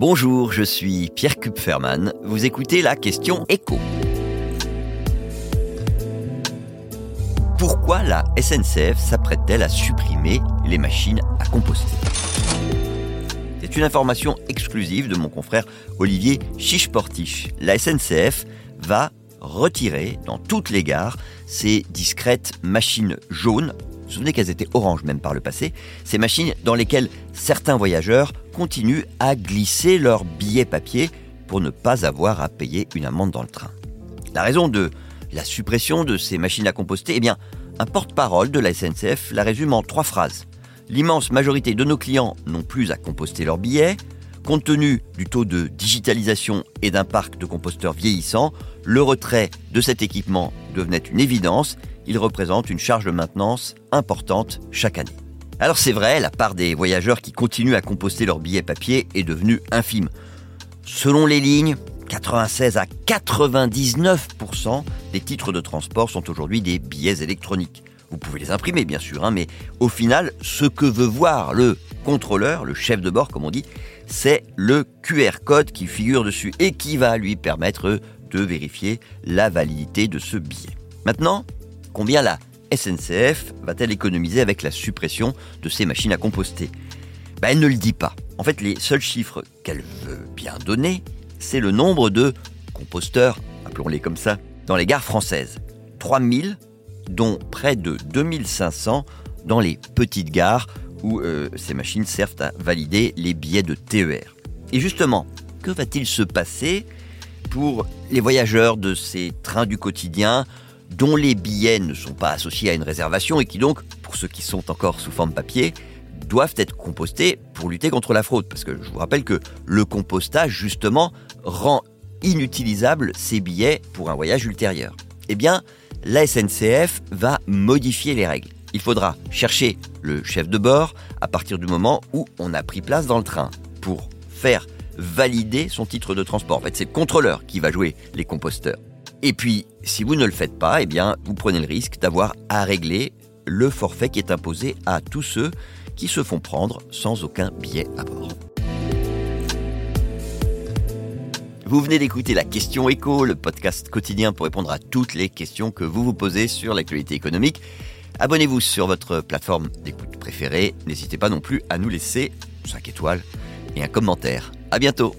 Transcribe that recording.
Bonjour, je suis Pierre Kupferman. Vous écoutez la question écho. Pourquoi la SNCF s'apprête-t-elle à supprimer les machines à composter? C'est une information exclusive de mon confrère Olivier Chiche-Portiche. La SNCF va retirer dans toutes les gares ces discrètes machines jaunes vous souvenez qu'elles étaient oranges même par le passé, ces machines dans lesquelles certains voyageurs continuent à glisser leurs billets papier pour ne pas avoir à payer une amende dans le train. La raison de la suppression de ces machines à composter, eh bien, un porte-parole de la SNCF la résume en trois phrases. L'immense majorité de nos clients n'ont plus à composter leurs billets. Compte tenu du taux de digitalisation et d'un parc de composteurs vieillissant, le retrait de cet équipement devenait une évidence il représente une charge de maintenance importante chaque année. Alors c'est vrai, la part des voyageurs qui continuent à composter leurs billets papier est devenue infime. Selon les lignes, 96 à 99% des titres de transport sont aujourd'hui des billets électroniques. Vous pouvez les imprimer bien sûr, hein, mais au final, ce que veut voir le contrôleur, le chef de bord comme on dit, c'est le QR code qui figure dessus et qui va lui permettre de vérifier la validité de ce billet. Maintenant, Combien la SNCF va-t-elle économiser avec la suppression de ces machines à composter? Ben, Elle ne le dit pas. En fait, les seuls chiffres qu'elle veut bien donner, c'est le nombre de composteurs, appelons-les comme ça, dans les gares françaises. 3000, dont près de 2500 dans les petites gares où euh, ces machines servent à valider les billets de TER. Et justement, que va-t-il se passer pour les voyageurs de ces trains du quotidien dont les billets ne sont pas associés à une réservation et qui donc, pour ceux qui sont encore sous forme papier, doivent être compostés pour lutter contre la fraude. Parce que je vous rappelle que le compostage, justement, rend inutilisables ces billets pour un voyage ultérieur. Eh bien, la SNCF va modifier les règles. Il faudra chercher le chef de bord à partir du moment où on a pris place dans le train pour faire valider son titre de transport. En fait, c'est le contrôleur qui va jouer les composteurs. Et puis, si vous ne le faites pas, eh bien, vous prenez le risque d'avoir à régler le forfait qui est imposé à tous ceux qui se font prendre sans aucun billet à bord. Vous venez d'écouter la question écho, le podcast quotidien pour répondre à toutes les questions que vous vous posez sur l'actualité économique. Abonnez-vous sur votre plateforme d'écoute préférée. N'hésitez pas non plus à nous laisser 5 étoiles et un commentaire. À bientôt!